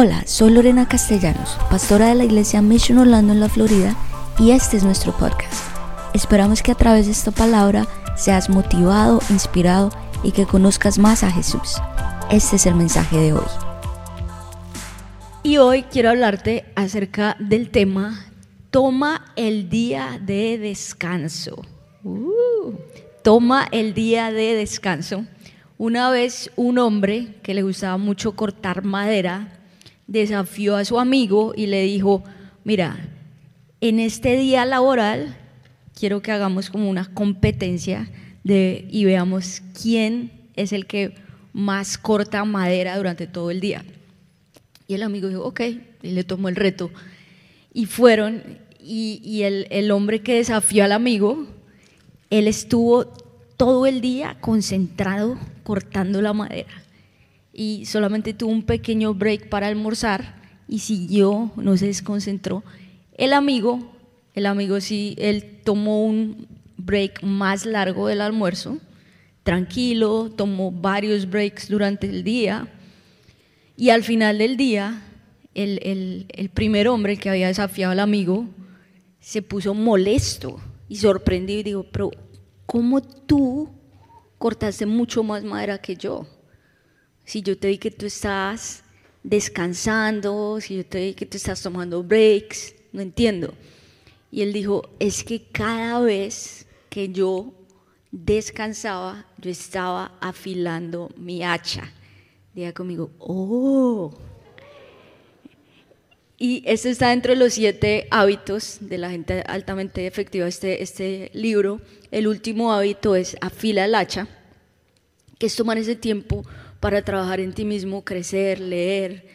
Hola, soy Lorena Castellanos, pastora de la iglesia Mission Orlando en la Florida y este es nuestro podcast. Esperamos que a través de esta palabra seas motivado, inspirado y que conozcas más a Jesús. Este es el mensaje de hoy. Y hoy quiero hablarte acerca del tema Toma el día de descanso. Uh, toma el día de descanso. Una vez un hombre que le gustaba mucho cortar madera desafió a su amigo y le dijo, mira, en este día laboral quiero que hagamos como una competencia de, y veamos quién es el que más corta madera durante todo el día. Y el amigo dijo, ok, y le tomó el reto. Y fueron, y, el hombre que desafió al amigo, él estuvo todo el día concentrado cortando la madera y solamente tuvo un pequeño break para almorzar y siguió, no se desconcentró. El amigo, el amigo sí, él tomó un break más largo del almuerzo, tranquilo, tomó varios breaks durante el día y al final del día, el, el, el primer hombre que había desafiado al amigo se puso molesto y sorprendido y dijo, pero ¿cómo tú cortaste mucho más madera que yo? Si yo te vi que tú estás descansando, si yo te vi que tú estás tomando breaks, no entiendo. Y él dijo, es que cada vez que yo descansaba, yo estaba afilando mi hacha. Diga conmigo, oh. Y esto está dentro de los siete hábitos de la gente altamente efectiva, este, este libro. El último hábito es afila el hacha, que es tomar ese tiempo para trabajar en ti mismo, crecer, leer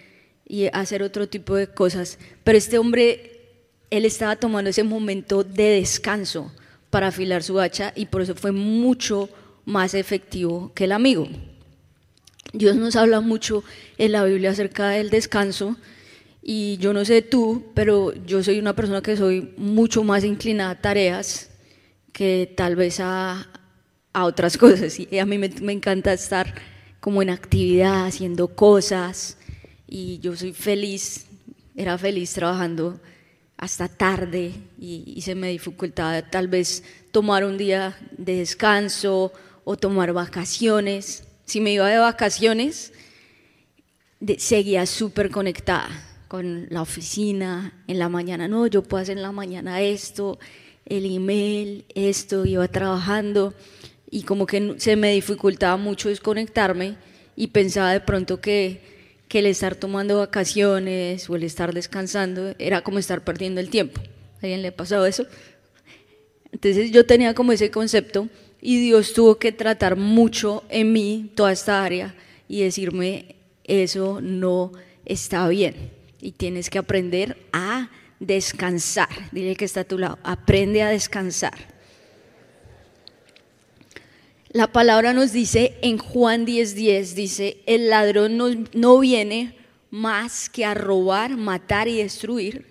y hacer otro tipo de cosas. Pero este hombre, él estaba tomando ese momento de descanso para afilar su hacha y por eso fue mucho más efectivo que el amigo. Dios nos habla mucho en la Biblia acerca del descanso y yo no sé tú, pero yo soy una persona que soy mucho más inclinada a tareas que tal vez a, a otras cosas y a mí me, me encanta estar como en actividad, haciendo cosas, y yo soy feliz, era feliz trabajando hasta tarde y, se me dificultaba tal vez tomar un día de descanso o tomar vacaciones. Si me iba de vacaciones, seguía súper conectada con la oficina, en la mañana, no, yo puedo hacer en la mañana esto, el email, esto, iba trabajando y como que se me dificultaba mucho desconectarme y pensaba de pronto que, que el estar tomando vacaciones o el estar descansando era como estar perdiendo el tiempo. ¿A alguien le ha pasado eso? Entonces yo tenía como ese concepto y Dios tuvo que tratar mucho en mí toda esta área y decirme, eso no está bien y tienes que aprender a descansar. Dile que está a tu lado, aprende a descansar. La palabra nos dice en Juan 10:10, dice, el ladrón no, no viene más que a robar, matar y destruir.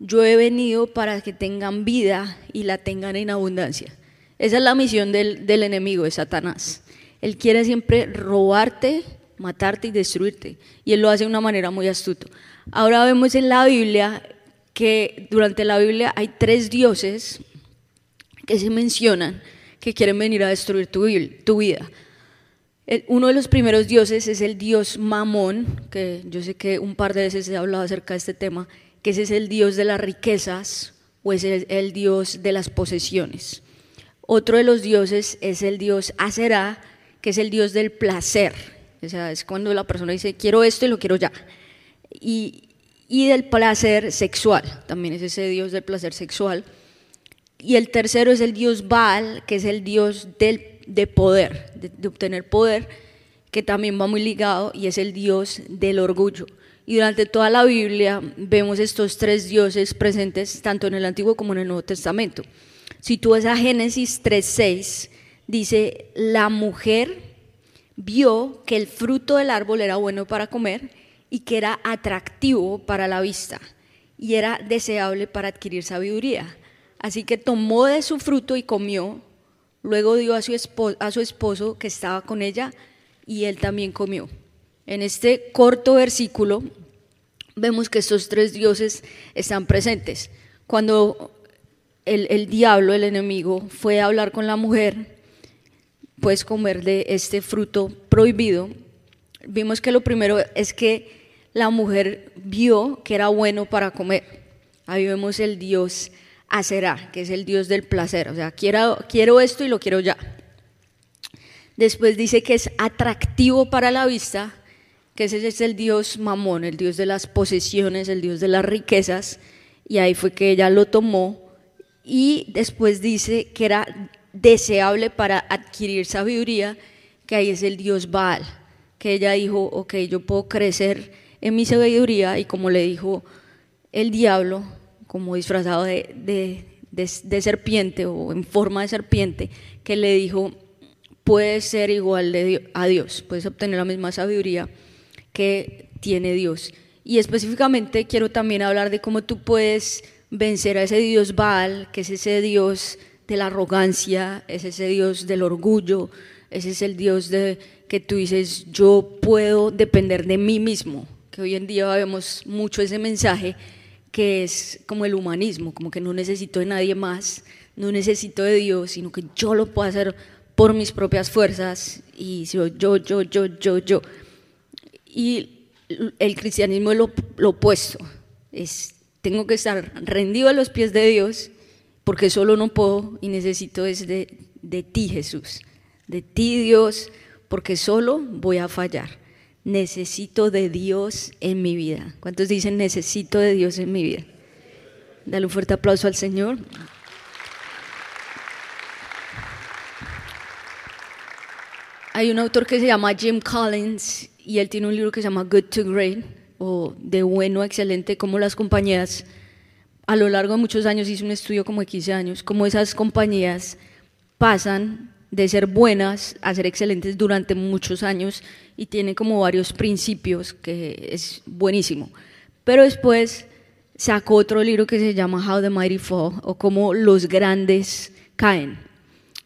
Yo he venido para que tengan vida y la tengan en abundancia. Esa es la misión del, del enemigo, de Satanás. Él quiere siempre robarte, matarte y destruirte. Y él lo hace de una manera muy astuta. Ahora vemos en la Biblia que durante la Biblia hay tres dioses que se mencionan que quieren venir a destruir tu, vida. uno de los primeros dioses es el dios Mamón, que yo sé que un par de veces he hablado acerca de este tema, que ese es el dios de las riquezas o es el, el dios de las posesiones. Otro de los dioses es el dios Aserá, que es el dios del placer. O sea, es cuando la persona dice, quiero esto y lo quiero ya. Y, y del placer sexual, también es ese dios del placer sexual. Y el tercero es el dios Baal, que es el dios del, de poder, de, obtener poder, que también va muy ligado y es el dios del orgullo. Y durante toda la Biblia vemos estos tres dioses presentes tanto en el Antiguo como en el Nuevo Testamento. Si tú vas a Génesis 3.6, dice, la mujer vio que el fruto del árbol era bueno para comer y que era atractivo para la vista y era deseable para adquirir sabiduría. Así que tomó de su fruto y comió. Luego dio a su, esposo, que estaba con ella y él también comió. En este corto versículo vemos que estos tres dioses están presentes. Cuando el, el diablo, el enemigo, fue a hablar con la mujer, puedes comer de este fruto prohibido, vimos que lo primero es que la mujer vio que era bueno para comer. Ahí vemos el dios Aserá, que es el dios del placer, o sea, quiero, quiero esto y lo quiero ya. Después dice que es atractivo para la vista, que ese es el dios Mamón, el dios de las posesiones, el dios de las riquezas, y ahí fue que ella lo tomó. Y después dice que era deseable para adquirir sabiduría, que ahí es el dios Baal, que ella dijo, ok, yo puedo crecer en mi sabiduría, y como le dijo el diablo, como disfrazado de, de, serpiente o en forma de serpiente, que le dijo, puedes ser igual de, a Dios, puedes obtener la misma sabiduría que tiene Dios. Y específicamente quiero también hablar de cómo tú puedes vencer a ese Dios Baal, que es ese Dios de la arrogancia, es ese Dios del orgullo, ese es el Dios de que tú dices, yo puedo depender de mí mismo, que hoy en día vemos mucho ese mensaje que es como el humanismo, como que no necesito de nadie más, no necesito de Dios, sino que yo lo puedo hacer por mis propias fuerzas y yo, yo, yo, yo, yo, yo. Y el cristianismo es lo, opuesto, es, tengo que estar rendido a los pies de Dios porque solo no puedo y necesito es de, de ti Jesús, de ti Dios, porque solo voy a fallar necesito de Dios en mi vida. ¿Cuántos dicen necesito de Dios en mi vida? Dale un fuerte aplauso al Señor. Hay un autor que se llama Jim Collins y él tiene un libro que se llama Good to Great o de bueno a excelente, como las compañías a lo largo de muchos años, hizo un estudio como de 15 años, como esas compañías pasan de ser buenas a ser excelentes durante muchos años y tiene como varios principios que es buenísimo. Pero después sacó otro libro que se llama How the Mighty Fall o cómo los grandes caen.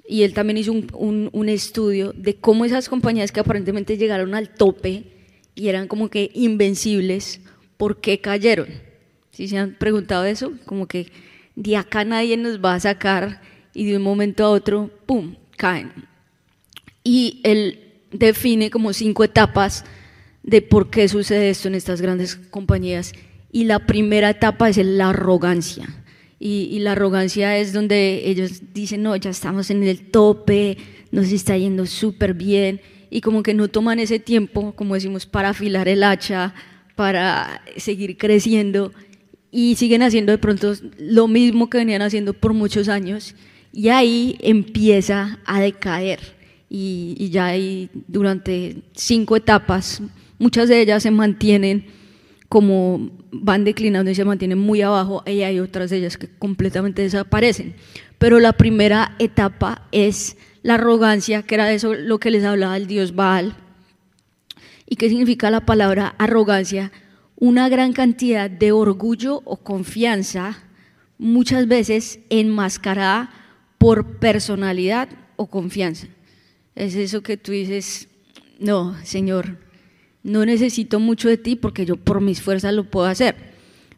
Y él también hizo un, un, estudio de cómo esas compañías que aparentemente llegaron al tope y eran como que invencibles, ¿por qué cayeron? Si se han preguntado eso, como que de acá nadie nos va a sacar y de un momento a otro, ¡pum!, caen. Y él define como cinco etapas de por qué sucede esto en estas grandes compañías. Y la primera etapa es la arrogancia. Y, la arrogancia es donde ellos dicen, no, ya estamos en el tope, nos está yendo súper bien. Y como que no toman ese tiempo, como decimos, para afilar el hacha, para seguir creciendo. Y siguen haciendo de pronto lo mismo que venían haciendo por muchos años. Y ahí empieza a decaer y, ya hay durante cinco etapas, muchas de ellas se mantienen como van declinando y se mantienen muy abajo y hay otras de ellas que completamente desaparecen. Pero la primera etapa es la arrogancia, que era eso lo que les hablaba el dios Baal. ¿Y qué significa la palabra arrogancia? Una gran cantidad de orgullo o confianza, muchas veces enmascarada por personalidad o confianza. Es eso que tú dices, no, Señor, no necesito mucho de ti porque yo por mis fuerzas lo puedo hacer.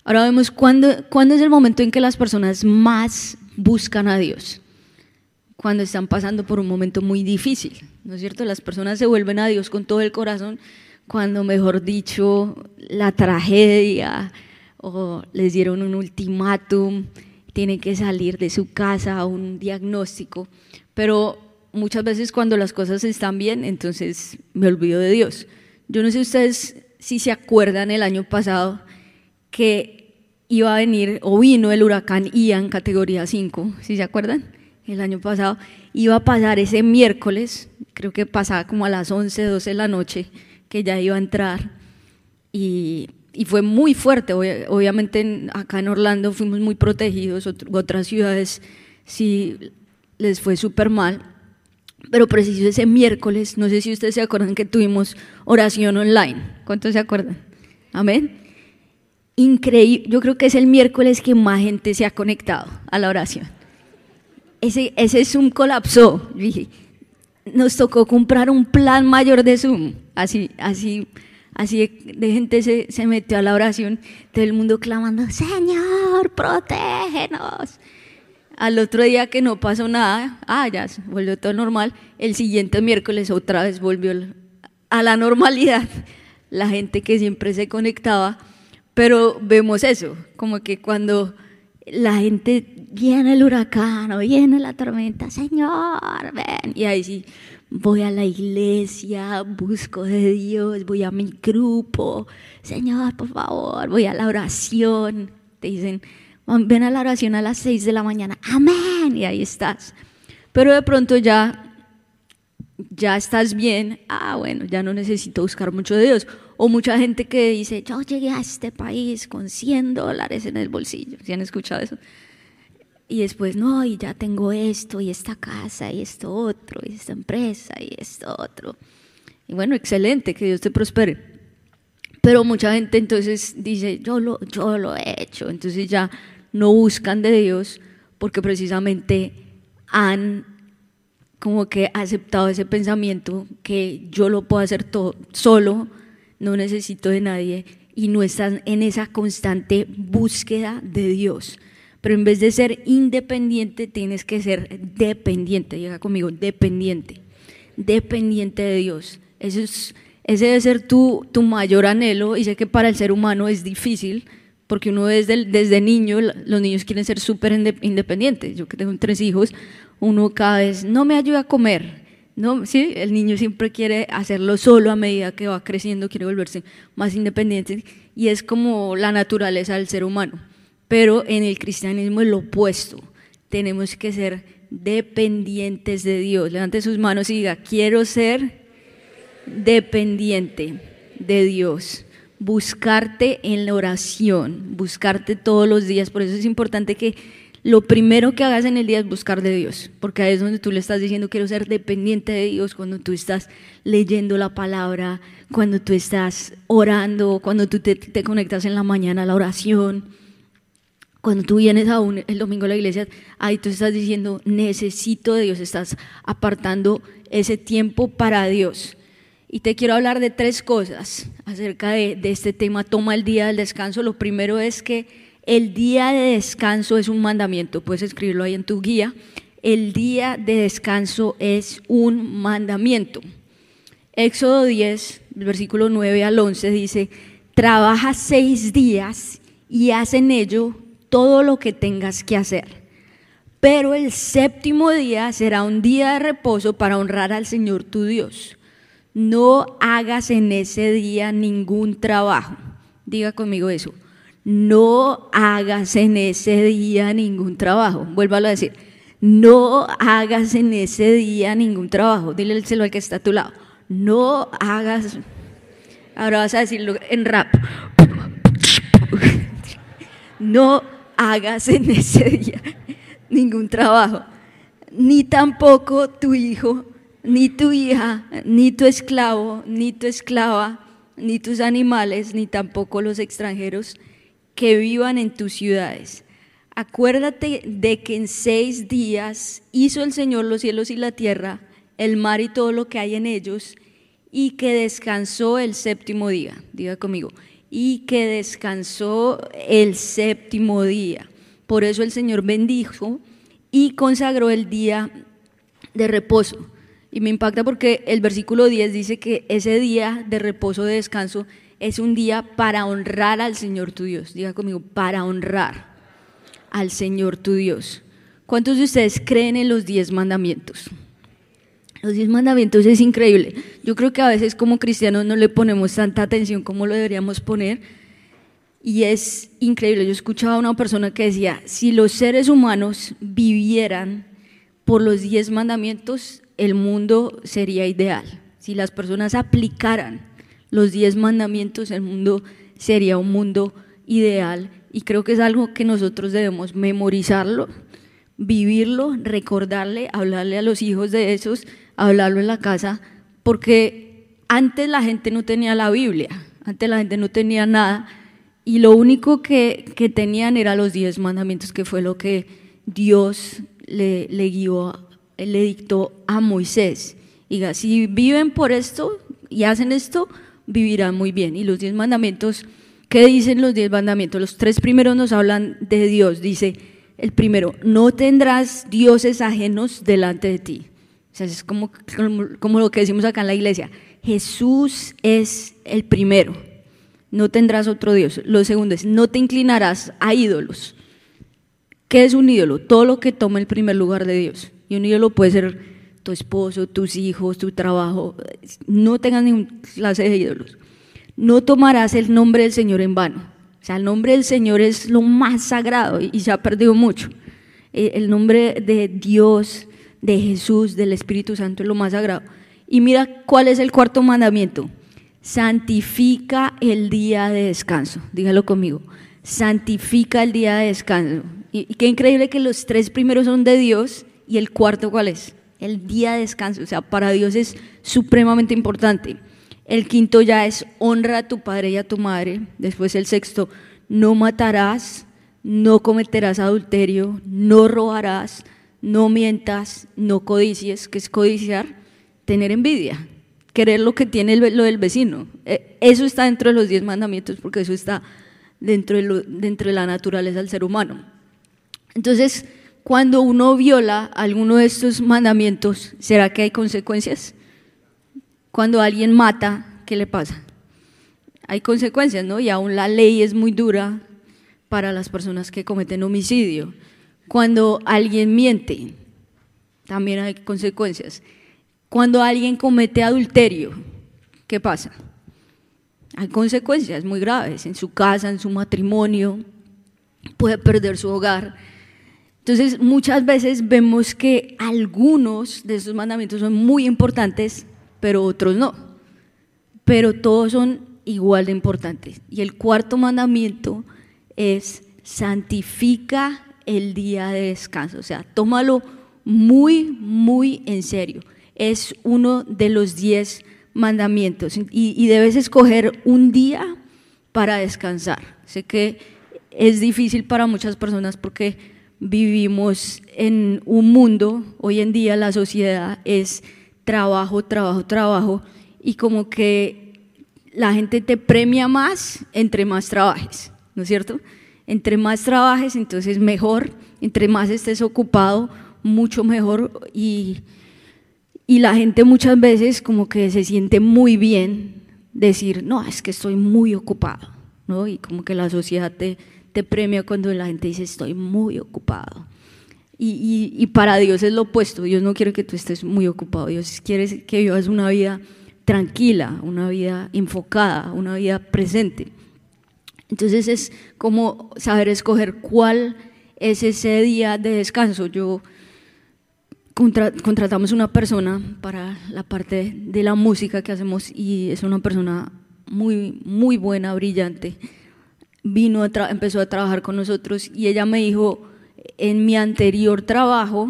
Ahora vemos cuándo, es el momento en que las personas más buscan a Dios. Cuando están pasando por un momento muy difícil, ¿no es cierto? Las personas se vuelven a Dios con todo el corazón cuando, mejor dicho, la tragedia o les dieron un ultimátum, tienen que salir de su casa, un diagnóstico. Pero muchas veces cuando las cosas están bien, entonces me olvido de Dios. Yo no sé ustedes si se acuerdan el año pasado que iba a venir o vino el huracán Ian categoría 5, si se acuerdan? El año pasado iba a pasar ese miércoles, creo que pasaba como a las 11, 12 de la noche, que ya iba a entrar y, y fue muy fuerte. Obviamente acá en Orlando fuimos muy protegidos, otras ciudades sí les fue súper mal, pero preciso ese miércoles, no sé si ustedes se acuerdan que tuvimos oración online. ¿Cuántos se acuerdan? Amén. Increíble, yo creo que es el miércoles que más gente se ha conectado a la oración. Ese, ese Zoom colapsó. Nos tocó comprar un plan mayor de Zoom. Así, así, así de, gente se, se, metió a la oración, todo el mundo clamando, Señor, protégenos. Al otro día que no pasó nada, ah, ya volvió todo normal, el siguiente miércoles otra vez volvió a la normalidad, la gente que siempre se conectaba, pero vemos eso, como que cuando la gente viene el huracán o viene la tormenta, Señor, ven, y ahí sí, voy a la iglesia, busco de Dios, voy a mi grupo, Señor, por favor, voy a la oración. Te dicen, ven a la oración a las seis de la mañana, amén, y ahí estás. Pero de pronto ya, ya estás bien, ah, bueno, ya no necesito buscar mucho de Dios. O mucha gente que dice, yo llegué a este país con 100 dólares en el bolsillo. ¿Sí han escuchado eso? Y después, no, y ya tengo esto, y esta casa, y esto otro, y esta empresa, y esto otro. Y bueno, excelente, que Dios te prospere. Pero mucha gente entonces dice, yo lo, yo lo he hecho, entonces ya no buscan de Dios porque precisamente han como que aceptado ese pensamiento que yo lo puedo hacer todo solo, no necesito de nadie y no están en esa constante búsqueda de Dios pero en vez de ser independiente tienes que ser dependiente, diga conmigo, dependiente, dependiente de Dios. ese debe ser tu, tu mayor anhelo y sé que para el ser humano es difícil porque uno desde, desde niño, los niños quieren ser súper independientes. Yo que tengo tres hijos, uno cada vez no me ayuda a comer. No, sí, el niño siempre quiere hacerlo solo a medida que va creciendo, quiere volverse más independiente y es como la naturaleza del ser humano. Pero en el cristianismo es lo opuesto. Tenemos que ser dependientes de Dios. Levante sus manos y diga, quiero ser dependiente de Dios. Buscarte en la oración, buscarte todos los días. Por eso es importante que lo primero que hagas en el día es buscar de Dios, porque ahí es donde tú le estás diciendo quiero ser dependiente de Dios, cuando tú estás leyendo la palabra, cuando tú estás orando, cuando tú te, te conectas en la mañana a la oración cuando tú vienes aún el domingo a la iglesia, ahí tú estás diciendo, necesito de Dios, estás apartando ese tiempo para Dios. Y te quiero hablar de tres cosas acerca de, de este tema, toma el día del descanso. Lo primero es que el día de descanso es un mandamiento, puedes escribirlo ahí en tu guía. El día de descanso es un mandamiento. Éxodo 10, versículo 9 al 11 dice, trabaja seis días y haz en ello todo lo que tengas que hacer. Pero el séptimo día será un día de reposo para honrar al Señor tu Dios. No hagas en ese día ningún trabajo. Diga conmigo eso. No hagas en ese día ningún trabajo. Vuélvalo a decir. No hagas en ese día ningún trabajo. Dile el al que está a tu lado. No hagas. Ahora vas a decirlo en rap. No hagas en ese día ningún trabajo, ni tampoco tu hijo, ni tu hija, ni tu esclavo, ni tu esclava, ni tus animales, ni tampoco los extranjeros que vivan en tus ciudades. Acuérdate de que en seis días hizo el Señor los cielos y la tierra, el mar y todo lo que hay en ellos, y que descansó el séptimo día. Diga conmigo, y que descansó el séptimo día. Por eso el Señor bendijo y consagró el día de reposo. Y me impacta porque el versículo 10 dice que ese día de reposo, de descanso, es un día para honrar al Señor tu Dios. Diga conmigo, para honrar al Señor tu Dios. ¿Cuántos de ustedes creen en los diez mandamientos? Los diez mandamientos es increíble. Yo creo que a veces como cristianos no le ponemos tanta atención como lo deberíamos poner. Y es increíble. Yo escuchaba a una persona que decía, si los seres humanos vivieran por los diez mandamientos, el mundo sería ideal. Si las personas aplicaran los diez mandamientos, el mundo sería un mundo ideal. Y creo que es algo que nosotros debemos memorizarlo, vivirlo, recordarle, hablarle a los hijos de esos hablarlo en la casa, porque antes la gente no tenía la Biblia, antes la gente no tenía nada, y lo único que, que tenían era los diez mandamientos, que fue lo que Dios le, le guió, le dictó a Moisés. Diga, si viven por esto y hacen esto, vivirán muy bien. Y los diez mandamientos, ¿qué dicen los diez mandamientos? Los tres primeros nos hablan de Dios. Dice el primero, no tendrás dioses ajenos delante de ti. O sea, es como, como, lo que decimos acá en la iglesia. Jesús es el primero. No tendrás otro Dios. Lo segundo es, no te inclinarás a ídolos. ¿Qué es un ídolo? Todo lo que toma el primer lugar de Dios. Y un ídolo puede ser tu esposo, tus hijos, tu trabajo. No tengas ninguna clase de ídolos. No tomarás el nombre del Señor en vano. O sea, el nombre del Señor es lo más sagrado y se ha perdido mucho. Eh, el nombre de Dios, de Jesús, del Espíritu Santo es lo más sagrado. Y mira cuál es el cuarto mandamiento. Santifica el día de descanso. Dígalo conmigo. Santifica el día de descanso. Y, qué increíble que los tres primeros son de Dios y el cuarto cuál es? El día de descanso. O sea, para Dios es supremamente importante. El quinto ya es honra a tu padre y a tu madre. Después el sexto, no matarás, no cometerás adulterio, no robarás, no mientas, no codicies, que es codiciar, tener envidia, querer lo que tiene lo del vecino. E, eso está dentro de los diez mandamientos porque eso está dentro de, dentro de la naturaleza del ser humano. Entonces, cuando uno viola alguno de estos mandamientos, ¿será que hay consecuencias? Cuando alguien mata, ¿qué le pasa? Hay consecuencias, ¿no? Y aún la ley es muy dura para las personas que cometen homicidio. Cuando alguien miente, también hay consecuencias. Cuando alguien comete adulterio, ¿qué pasa? Hay consecuencias muy graves en su casa, en su matrimonio, puede perder su hogar entonces, muchas veces vemos que algunos de esos mandamientos son muy importantes, pero otros no. Pero todos son igual de importantes. Y el cuarto mandamiento es santifica el día de descanso. O sea, tómalo muy, muy en serio. Es uno de los diez mandamientos y, y debes escoger un día para descansar. Sé que es difícil para muchas personas porque vivimos en un mundo, hoy en día la sociedad es trabajo, trabajo, trabajo, y como que la gente te premia más entre más trabajes, ¿no es cierto? Entre más trabajes, entonces mejor, entre más estés ocupado, mucho mejor, y, y la gente muchas veces como que se siente muy bien decir, no, es que estoy muy ocupado, ¿no? Y como que la sociedad te, te premia cuando la gente dice estoy muy ocupado. Y, para Dios es lo opuesto, Dios no quiere que tú estés muy ocupado, Dios quiere que vivas una vida tranquila, una vida enfocada, una vida presente. Entonces es como saber escoger cuál es ese día de descanso. Yo contratamos una persona para la parte de la música que hacemos y es una persona muy, muy buena, brillante vino empezó a trabajar con nosotros y ella me dijo, en mi anterior trabajo,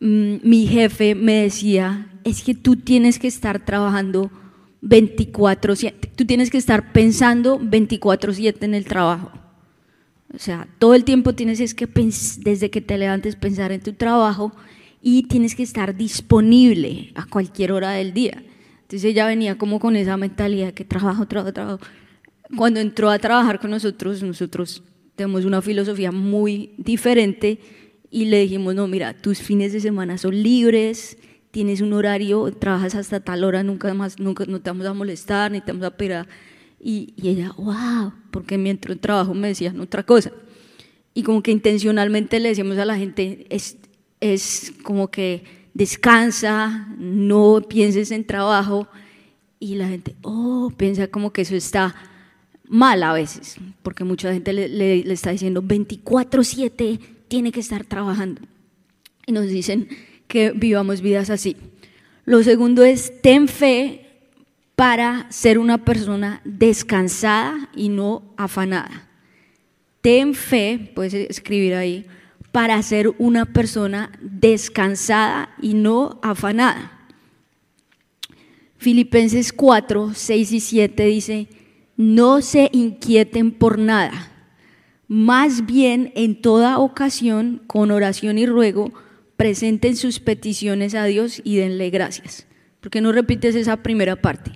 mm, mi jefe me decía, es que tú tienes que estar trabajando 24/7, tú tienes que estar pensando 24/7 en el trabajo. O sea, todo el tiempo tienes es que desde que te levantes pensar en tu trabajo y tienes que estar disponible a cualquier hora del día. Entonces ella venía como con esa mentalidad que trabajo, trabajo, trabajo cuando entró a trabajar con nosotros, nosotros tenemos una filosofía muy diferente y le dijimos, no, mira, tus fines de semana son libres, tienes un horario, trabajas hasta tal hora, nunca más, nunca, no te vamos a molestar, ni te vamos a pegar. Y, y ella, wow, porque mientras trabajo me decían otra cosa. Y como que intencionalmente le decíamos a la gente, es, es como que descansa, no pienses en trabajo. Y la gente, oh, piensa como que eso está mal a veces, porque mucha gente le, está diciendo 24/7 tiene que estar trabajando. Y nos dicen que vivamos vidas así. Lo segundo es, ten fe para ser una persona descansada y no afanada. Ten fe, puedes escribir ahí, para ser una persona descansada y no afanada. Filipenses 4, 6 y 7 dice, no se inquieten por nada, más bien en toda ocasión, con oración y ruego, presenten sus peticiones a Dios y denle gracias. ¿Por qué no repites esa primera parte?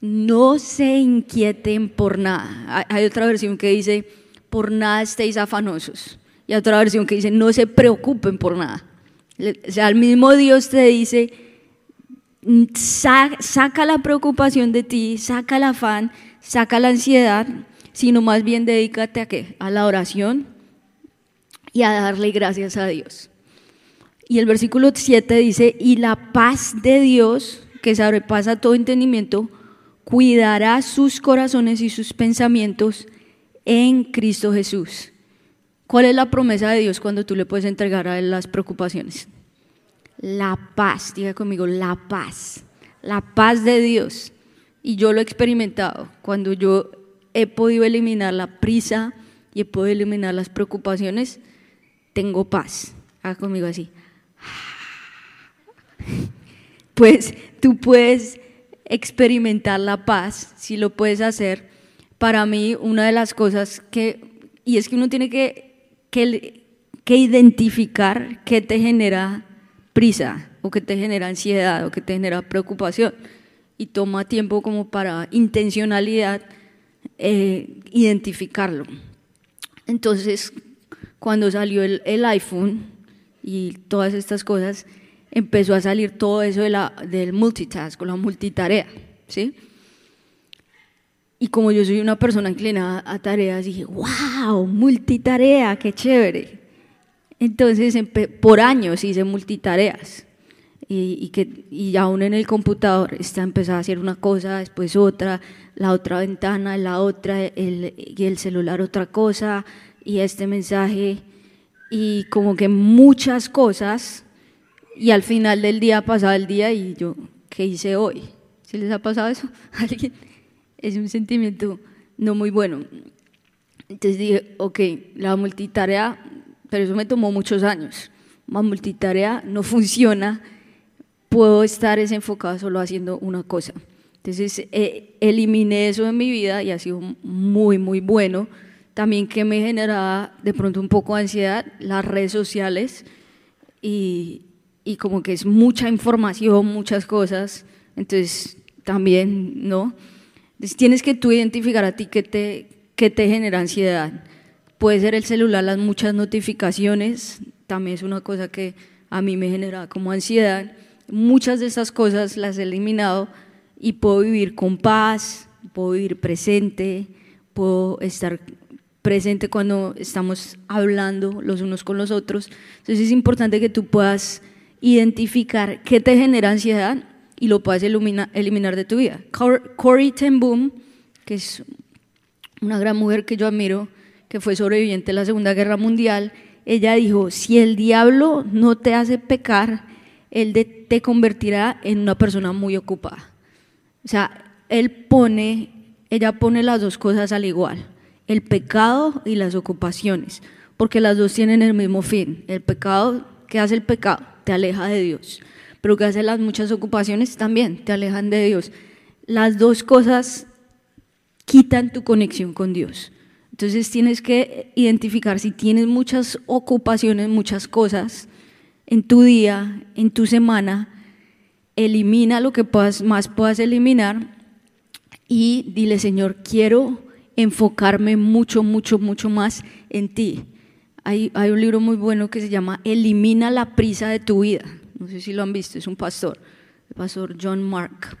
no se inquieten por nada. Hay otra versión que dice, por nada estéis afanosos. Y otra versión que dice, no se preocupen por nada. O sea, el mismo Dios te dice, saca la preocupación de ti, saca el afán, saca la ansiedad, sino más bien dedícate a qué? A la oración y a darle gracias a Dios. Y el versículo 7 dice, y la paz de Dios, que sobrepasa todo entendimiento, cuidará sus corazones y sus pensamientos en Cristo Jesús. ¿Cuál es la promesa de Dios cuando tú le puedes entregar a Él las preocupaciones? La paz, diga conmigo, la paz, la paz de Dios. Y yo lo he experimentado cuando yo he podido eliminar la prisa y he podido eliminar las preocupaciones, tengo paz. Haga conmigo así. Pues tú puedes experimentar la paz si lo puedes hacer. Para mí, una de las cosas que, y es que uno tiene que, que, que identificar qué te genera prisa o qué te genera ansiedad o qué te genera preocupación. Y toma tiempo como para intencionalidad eh, identificarlo. Entonces, cuando salió el, el, iPhone y todas estas cosas, empezó a salir todo eso de la, del multitask, la multitarea, ¿sí? Y como yo soy una persona inclinada a tareas, dije, wow, multitarea, qué chévere. Entonces, por años hice multitareas y, que, y aún en el computador está empezaba a hacer una cosa, después otra, la otra ventana, la otra, el, y el celular otra cosa, y este mensaje, y como que muchas cosas, y al final del día pasaba el día y yo, ¿qué hice hoy? ¿Si les ha pasado eso alguien? Es un sentimiento no muy bueno. Entonces dije, ok, la multitarea, pero eso me tomó muchos años. La multitarea no funciona puedo estar enfocado solo haciendo una cosa. Entonces, eh, eliminé eso en mi vida y ha sido muy, muy bueno. También que me generaba de pronto un poco de ansiedad las redes sociales y, y como que es mucha información, muchas cosas. Entonces, también, ¿no? Entonces, tienes que tú identificar a ti qué te, qué te genera ansiedad. Puede ser el celular, las muchas notificaciones, también es una cosa que a mí me genera como ansiedad muchas de esas cosas las he eliminado y puedo vivir con paz, puedo vivir presente, puedo estar presente cuando estamos hablando los unos con los otros. Entonces es importante que tú puedas identificar qué te genera ansiedad y lo puedas eliminar de tu vida. Corey ten Boom, que es una gran mujer que yo admiro, que fue sobreviviente de la Segunda Guerra Mundial, ella dijo, si el diablo no te hace pecar, él te convertirá en una persona muy ocupada. O sea, Él pone, ella pone las dos cosas al igual, el pecado y las ocupaciones, porque las dos tienen el mismo fin. El pecado, ¿qué hace el pecado? Te aleja de Dios. Pero ¿qué hace las muchas ocupaciones? También te alejan de Dios. Las dos cosas quitan tu conexión con Dios. Entonces tienes que identificar si tienes muchas ocupaciones, muchas cosas, en tu día, en tu semana, elimina lo que más puedas eliminar y dile, Señor, quiero enfocarme mucho, mucho, mucho más en ti. Hay, hay, un libro muy bueno que se llama Elimina la prisa de tu vida. No sé si lo han visto, es un pastor, el pastor John Mark.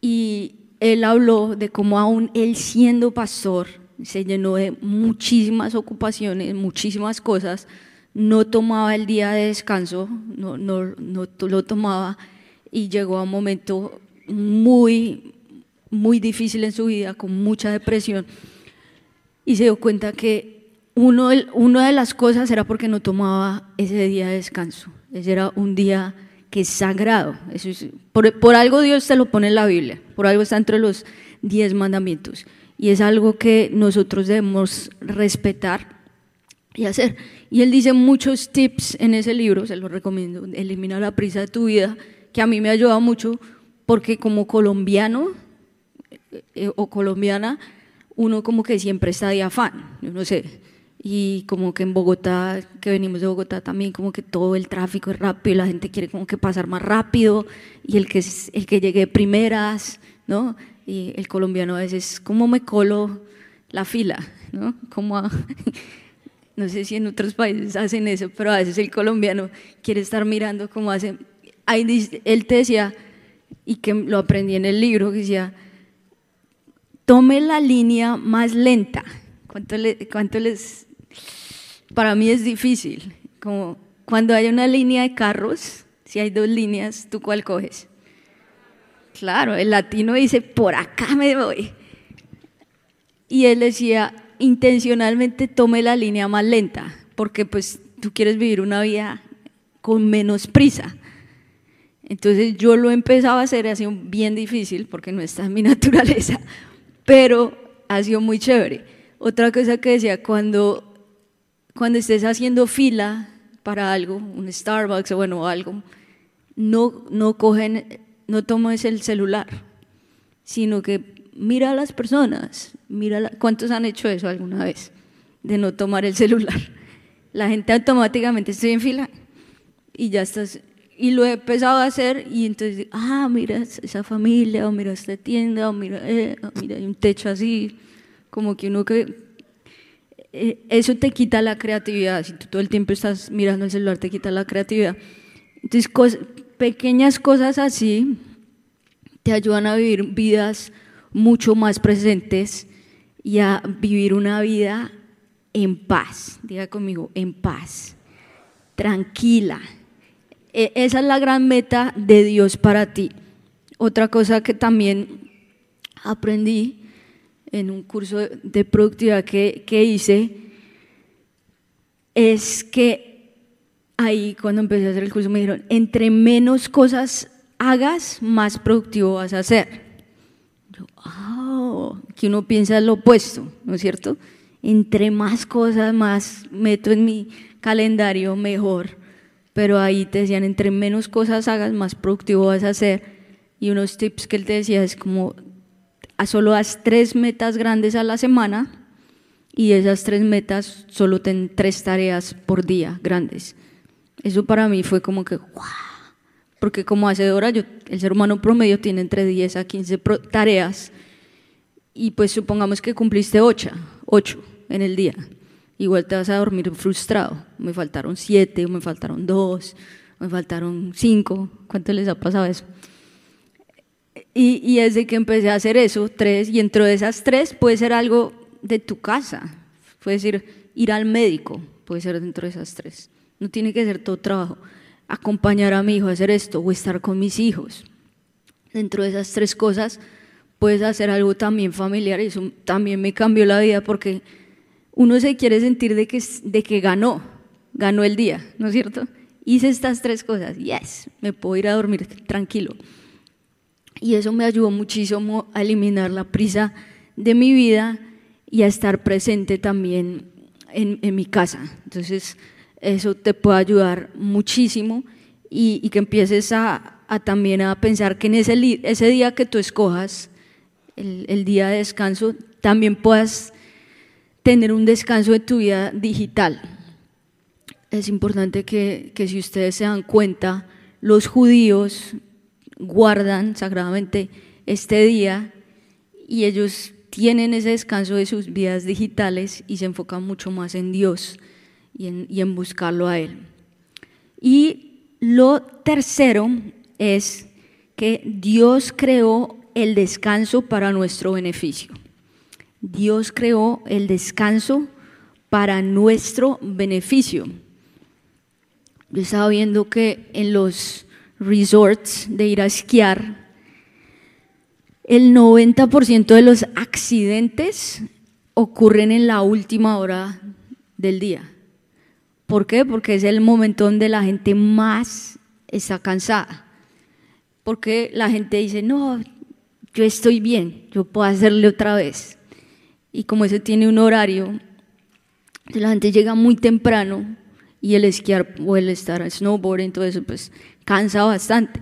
Y él habló de cómo aún él siendo pastor se llenó de muchísimas ocupaciones, muchísimas cosas, no tomaba el día de descanso, no, no, no lo tomaba y llegó a un momento muy, muy difícil en su vida, con mucha depresión, y se dio cuenta que uno, una de las cosas era porque no tomaba ese día de descanso. Ese era un día que es sagrado. Eso por, por, algo Dios te lo pone en la Biblia, por algo está entre los diez mandamientos. Y es algo que nosotros debemos respetar y hacer. Y él dice muchos tips en ese libro, se los recomiendo, elimina la prisa de tu vida, que a mí me ha ayudado mucho porque como colombiano eh, o colombiana, uno como que siempre está de afán, yo no sé, y como que en Bogotá, que venimos de Bogotá también, como que todo el tráfico es rápido la gente quiere como que pasar más rápido y el que, el que llegue primeras, ¿no? Y el colombiano a veces, ¿cómo me colo la fila? ¿No? Como no sé si en otros países hacen eso, pero a veces el colombiano quiere estar mirando cómo hacen. Ahí él te decía, y que lo aprendí en el libro, que decía, tome la línea más lenta. ¿Cuánto, les...? Para mí es difícil. Como cuando hay una línea de carros, si hay dos líneas, ¿tú cuál coges? Claro, el latino dice, por acá me voy. Y él decía, intencionalmente tome la línea más lenta, porque pues tú quieres vivir una vida con menos prisa. Entonces yo lo empezaba a hacer, ha sido bien difícil porque no está en mi naturaleza, pero ha sido muy chévere. Otra cosa que decía, cuando, cuando estés haciendo fila para algo, un Starbucks o bueno, algo, no, no cogen, no tomes el celular, sino que mira a las personas, mira ¿cuántos han hecho eso alguna vez? De no tomar el celular. La gente automáticamente está en fila y ya estás, y lo he empezado a hacer y entonces, ah, mira esa familia, o mira esta tienda, o mira, eh, mira hay un techo así, como que uno que... Eh, eso te quita la creatividad, si tú todo el tiempo estás mirando el celular te quita la creatividad. Entonces, pequeñas cosas así te ayudan a vivir vidas mucho más presentes y a vivir una vida en paz. Diga conmigo, en paz, tranquila. E, esa es la gran meta de Dios para ti. Otra cosa que también aprendí en un curso de productividad que, que hice es que ahí cuando empecé a hacer el curso me dijeron, entre menos cosas hagas, más productivo vas a ser que uno piensa lo opuesto, ¿no es cierto? Entre más cosas, más meto en mi calendario, mejor. Pero ahí te decían, entre menos cosas hagas, más productivo vas a ser. Y unos tips que él te decía es como, solo haz tres metas grandes a la semana y esas tres metas solo ten tres tareas por día grandes. Eso para mí fue como que, ¡guau! Porque como hacedora, yo, el ser humano promedio tiene entre 10 a 15 tareas y pues supongamos que cumpliste 8, 8 en el día. Igual te vas a dormir frustrado. Me faltaron 7, me faltaron 2, me faltaron 5. ¿Cuánto les ha pasado eso? Y, y desde que empecé a hacer eso, tres, y dentro de esas tres puede ser algo de tu casa, puede ser ir al médico, puede ser dentro de esas tres. No tiene que ser todo trabajo acompañar a mi hijo a hacer esto o estar con mis hijos. Dentro de esas tres cosas puedes hacer algo también familiar y eso también me cambió la vida porque uno se quiere sentir de que, de que ganó, ganó el día, ¿no es cierto? Hice estas tres cosas, yes, me puedo ir a dormir tranquilo. Y eso me ayudó muchísimo a eliminar la prisa de mi vida y a estar presente también en, en mi casa. Entonces, eso te puede ayudar muchísimo y, que empieces a, también a pensar que en ese, ese día que tú escojas, el, día de descanso, también puedas tener un descanso de tu vida digital. Es importante que, que si ustedes se dan cuenta, los judíos guardan sagradamente este día y ellos tienen ese descanso de sus vidas digitales y se enfocan mucho más en Dios y en, buscarlo a Él. Y lo tercero es que Dios creó el descanso para nuestro beneficio. Dios creó el descanso para nuestro beneficio. Yo estaba viendo que en los resorts de ir a esquiar, el 90% de los accidentes ocurren en la última hora del día. ¿Por qué? Porque es el momento donde la gente más está cansada. Porque la gente dice, no, yo estoy bien, yo puedo hacerle otra vez. Y como ese tiene un horario, la gente llega muy temprano y el esquiar o el estar en snowboarding, todo eso, pues cansa bastante.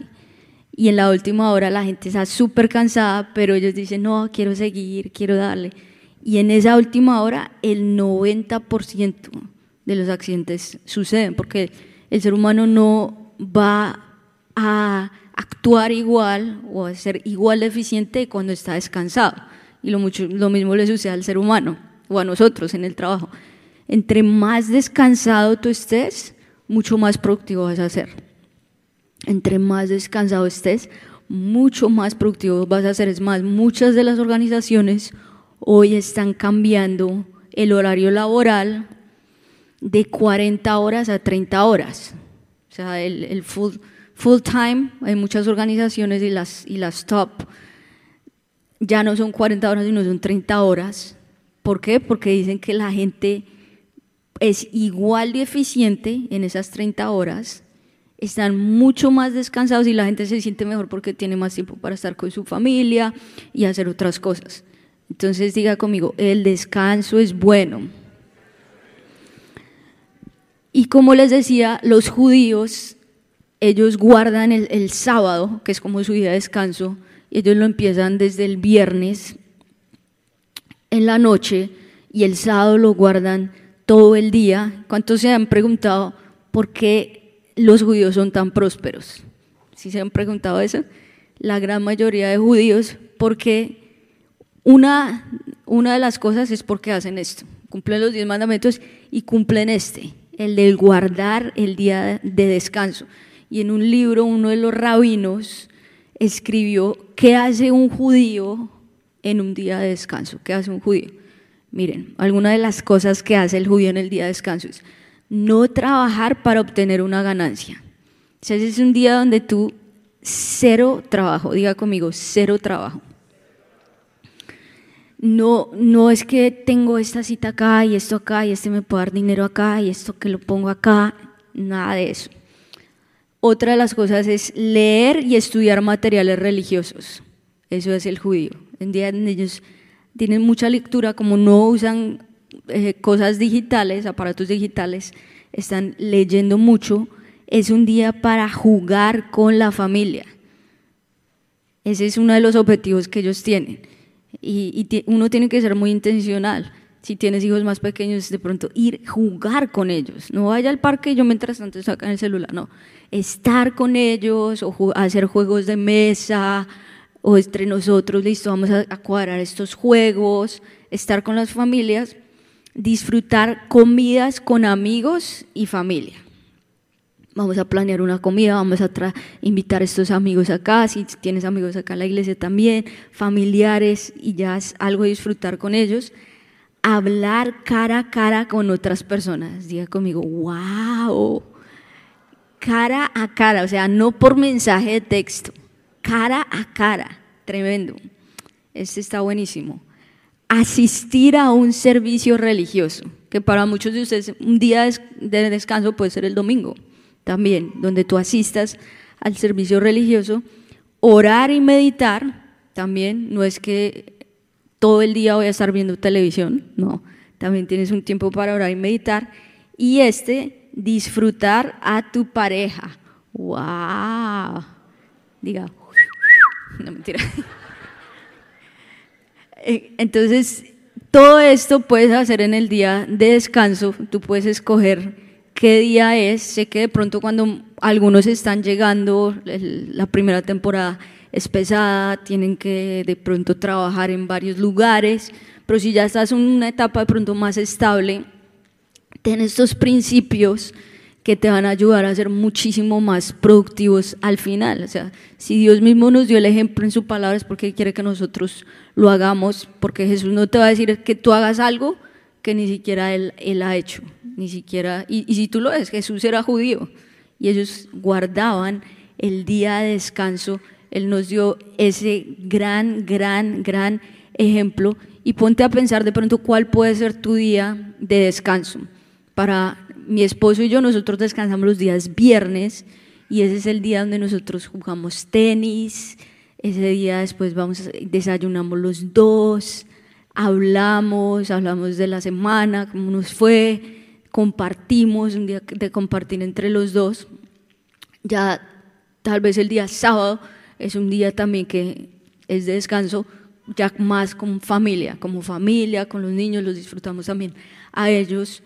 Y en la última hora la gente está súper cansada, pero ellos dicen, no, quiero seguir, quiero darle. Y en esa última hora, el 90% de los accidentes suceden, porque el ser humano no va a actuar igual o a ser igual de eficiente cuando está descansado. Y lo, mucho, lo mismo le sucede al ser humano o a nosotros en el trabajo. Entre más descansado tú estés, mucho más productivo vas a ser. Entre más descansado estés, mucho más productivo vas a ser. Es más, muchas de las organizaciones hoy están cambiando el horario laboral de 40 horas a 30 horas. O sea, el, full, full time, hay muchas organizaciones y las, y las top ya no son 40 horas, sino son 30 horas. ¿Por qué? Porque dicen que la gente es igual de eficiente en esas 30 horas, están mucho más descansados y la gente se siente mejor porque tiene más tiempo para estar con su familia y hacer otras cosas. Entonces diga conmigo, el descanso es bueno. Y como les decía, los judíos, ellos guardan el, el sábado, que es como su día de descanso, ellos lo empiezan desde el viernes en la noche y el sábado lo guardan todo el día. ¿Cuántos se han preguntado por qué los judíos son tan prósperos? ¿Sí se han preguntado eso? La gran mayoría de judíos, porque una, una de las cosas es porque hacen esto, cumplen los diez mandamientos y cumplen este, el de guardar el día de descanso. Y en un libro uno de los rabinos escribió, ¿qué hace un judío en un día de descanso? ¿Qué hace un judío? Miren, alguna de las cosas que hace el judío en el día de descanso es no trabajar para obtener una ganancia. O sea, es un día donde tú cero trabajo, diga conmigo, cero trabajo. No, no es que tengo esta cita acá y esto acá y este me puede dar dinero acá y esto que lo pongo acá, nada de eso. Otra de las cosas es leer y estudiar materiales religiosos. Eso es el judío. En día ellos tienen mucha lectura, como no usan eh, cosas digitales, aparatos digitales, están leyendo mucho, es un día para jugar con la familia. Ese es uno de los objetivos que ellos tienen. Y uno tiene que ser muy intencional. Si tienes hijos más pequeños, de pronto ir jugar con ellos. No vaya al parque y yo mientras tanto sacan el celular. No, estar con ellos o hacer juegos de mesa, o entre nosotros, listo, vamos a, cuadrar estos juegos, estar con las familias, disfrutar comidas con amigos y familia. Vamos a planear una comida, vamos a invitar a estos amigos acá, si tienes amigos acá en la iglesia también, familiares, y ya es algo disfrutar con ellos. Hablar cara a cara con otras personas. Diga conmigo, wow, cara a cara, o sea, no por mensaje de texto cara a cara. Tremendo. Este está buenísimo. Asistir a un servicio religioso, que para muchos de ustedes un día de descanso puede ser el domingo también, donde tú asistas al servicio religioso. Orar y meditar también, no es que todo el día voy a estar viendo televisión, no, también tienes un tiempo para orar y meditar. Y este, disfrutar a tu pareja. ¡Wow! Diga, no mentira. Eh, entonces, todo esto puedes hacer en el día de descanso, tú puedes escoger qué día es, sé que de pronto cuando algunos están llegando, la primera temporada es pesada, tienen que de pronto trabajar en varios lugares, pero si ya estás en una etapa de pronto más estable, ten estos principios que te van a ayudar a ser muchísimo más productivos al final. O sea, si Dios mismo nos dio el ejemplo en su palabra es porque quiere que nosotros lo hagamos, porque Jesús no te va a decir que tú hagas algo que ni siquiera Él, ha hecho, ni siquiera, y, y si tú lo ves, Jesús era judío y ellos guardaban el día de descanso, Él nos dio ese gran, gran, gran ejemplo. Y ponte a pensar de pronto cuál puede ser tu día de descanso. Para mi esposo y yo, nosotros descansamos los días viernes y ese es el día donde nosotros jugamos tenis, ese día después vamos, desayunamos los dos, hablamos, hablamos de la semana, cómo nos fue, compartimos, un día de compartir entre los dos. Ya tal vez el día sábado es un día también que es de descanso, ya más con familia, como familia, con los niños, los disfrutamos también a ellos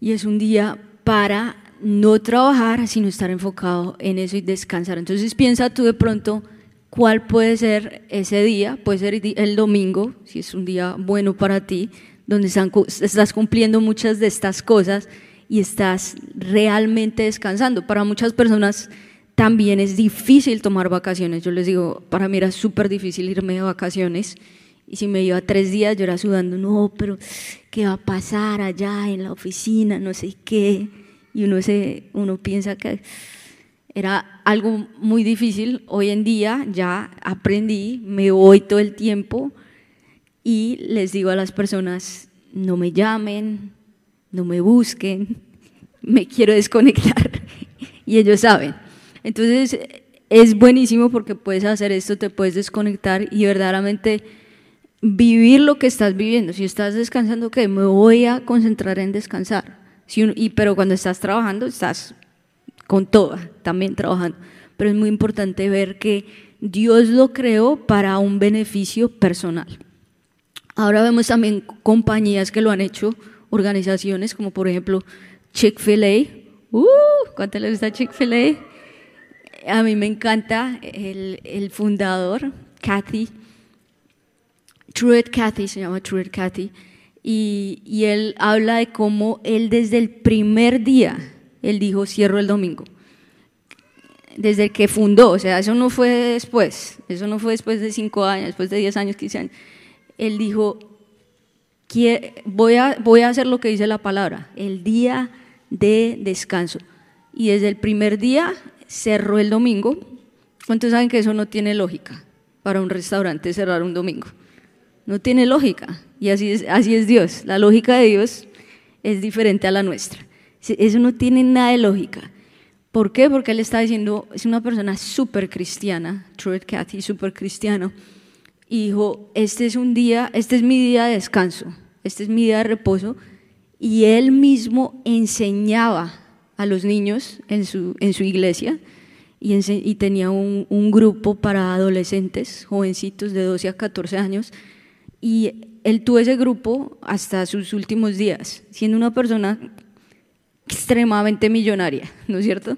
y es un día para no trabajar, sino estar enfocado en eso y descansar. Entonces piensa tú de pronto cuál puede ser ese día, puede ser el domingo, si es un día bueno para ti, donde estás cumpliendo muchas de estas cosas y estás realmente descansando. Para muchas personas también es difícil tomar vacaciones. Yo les digo, para mí era súper difícil irme de vacaciones. Y si me iba tres días, yo era sudando, no, pero ¿qué va a pasar allá en la oficina? No sé qué. Y uno, se, uno piensa que era algo muy difícil. Hoy en día ya aprendí, me voy todo el tiempo y les digo a las personas, no me llamen, no me busquen, me quiero desconectar. y ellos saben. Entonces es buenísimo porque puedes hacer esto, te puedes desconectar y verdaderamente vivir lo que estás viviendo. Si estás descansando, ¿qué? Me voy a concentrar en descansar. y, pero cuando estás trabajando, estás con toda, también trabajando. Pero es muy importante ver que Dios lo creó para un beneficio personal. Ahora vemos también compañías que lo han hecho, organizaciones como por ejemplo Chick-fil-A. Uh, ¿Cuánto le gusta Chick-fil-A? A mí me encanta el, el fundador, Kathy, Truett Cathy, se llama Truett Cathy, y, y, él habla de cómo él desde el primer día, él dijo, cierro el domingo. Desde que fundó, o sea, eso no fue después, eso no fue después de cinco años, después de diez años, quince años. Él dijo, voy a, voy a hacer lo que dice la palabra, el día de descanso. Y desde el primer día cerró el domingo. ¿Cuántos saben que eso no tiene lógica para un restaurante cerrar un domingo? No tiene lógica. Y así es, así es Dios. La lógica de Dios es diferente a la nuestra. Eso no tiene nada de lógica. ¿Por qué? Porque él está diciendo, es una persona súper cristiana, Truett Cathy, súper cristiano, y dijo, este es un día, este es mi día de descanso, este es mi día de reposo, y él mismo enseñaba a los niños en su, en su iglesia y, tenía un, un, grupo para adolescentes, jovencitos de 12 a 14 años, y él tuvo ese grupo hasta sus últimos días, siendo una persona extremadamente millonaria, ¿no es cierto?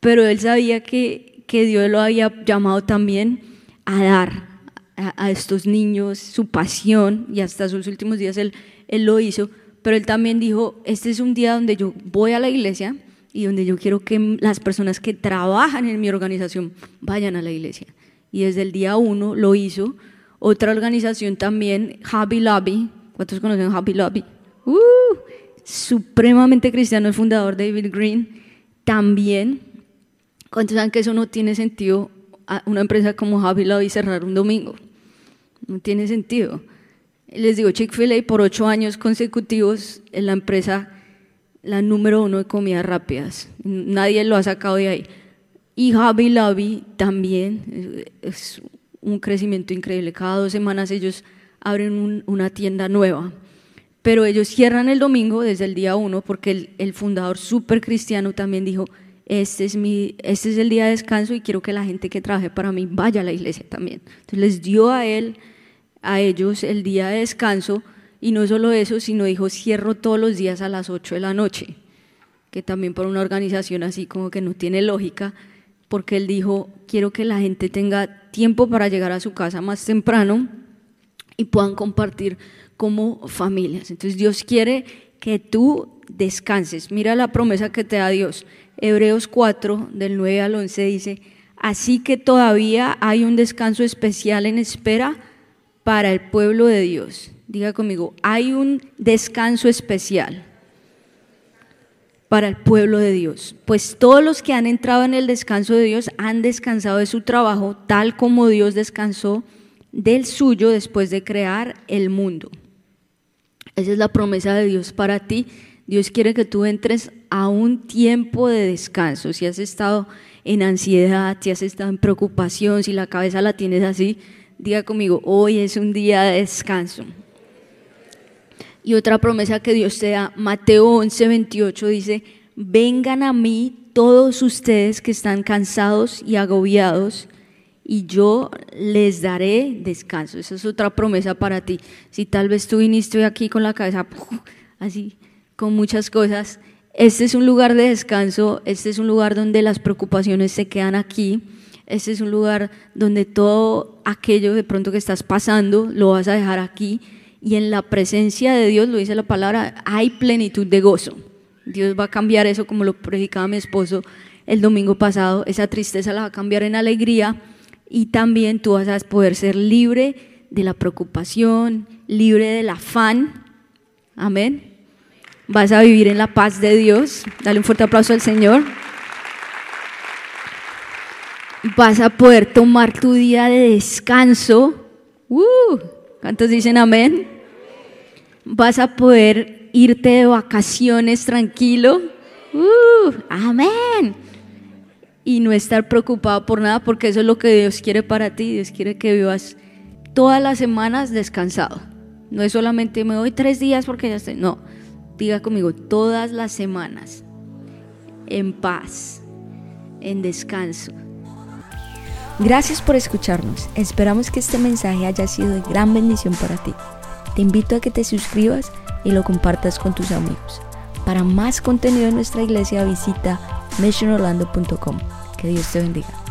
Pero él sabía que, que Dios lo había llamado también a dar a, estos niños su pasión y hasta sus últimos días él, él lo hizo, pero él también dijo, este es un día donde yo voy a la iglesia y donde yo quiero que las personas que trabajan en mi organización vayan a la iglesia. Y desde el día uno lo hizo. Otra organización también, Hobby Lobby. ¿Cuántos conocen Hobby Lobby? Uh, supremamente cristiano, el fundador David Green. También, ¿cuántos saben que eso no tiene sentido? Una empresa como Hobby Lobby cerrar un domingo. No tiene sentido. Les digo, Chick-fil-A por ocho años consecutivos en la empresa la número uno de comidas rápidas. Nadie lo ha sacado de ahí. Y Hobby Lobby también es un crecimiento increíble. Cada dos semanas ellos abren una tienda nueva. Pero ellos cierran el domingo desde el día uno porque el, el fundador súper cristiano también dijo, este es, mi, este es el día de descanso y quiero que la gente que trabaje para mí vaya a la iglesia también. Entonces les dio a él, a ellos el día de descanso y no solo eso, sino dijo, cierro todos los días a las 8 de la noche, que también por una organización así como que no tiene lógica, porque él dijo, quiero que la gente tenga tiempo para llegar a su casa más temprano y puedan compartir como familias. Entonces Dios quiere que tú descanses. Mira la promesa que te da Dios. Hebreos 4, del 9 al 11 dice, así que todavía hay un descanso especial en espera para el pueblo de Dios. Diga conmigo, hay un descanso especial para el pueblo de Dios, pues todos los que han entrado en el descanso de Dios han descansado de su trabajo, tal como Dios descansó del suyo después de crear el mundo. Esa es la promesa de Dios para ti. Dios quiere que tú entres a un tiempo de descanso. Si has estado en ansiedad, si has estado en preocupación, si la cabeza la tienes así, diga conmigo, hoy es un día de descanso. Y otra promesa que Dios te da, Mateo 11, 28 dice, vengan a mí todos ustedes que están cansados y agobiados y yo les daré descanso. Esa es otra promesa para ti. Si tal vez tú viniste aquí con la cabeza así, con muchas cosas, este es un lugar de descanso, este es un lugar donde las preocupaciones se quedan aquí, este es un lugar donde todo aquello de pronto que estás pasando lo vas a dejar aquí y en la presencia de Dios, lo dice la palabra, hay plenitud de gozo. Dios va a cambiar eso como lo predicaba mi esposo el domingo pasado, esa tristeza la va a cambiar en alegría y también tú vas a poder ser libre de la preocupación, libre del afán. Amén. Vas a vivir en la paz de Dios. Dale un fuerte aplauso al Señor. Vas a poder tomar tu día de descanso. Uh, ¿Cuántos dicen amén? Vas a poder irte de vacaciones tranquilo. Uh, amén y no estar preocupado por nada, porque eso es lo que Dios quiere para ti. Dios quiere que vivas todas las semanas descansado. No es solamente me doy tres días porque ya estoy. No, diga conmigo, todas las semanas, en paz, en descanso. Gracias por escucharnos. Esperamos que este mensaje haya sido de gran bendición para ti. Te invito a que te suscribas y lo compartas con tus amigos. Para más contenido en nuestra iglesia visita missionorlando.com. Que Dios te bendiga.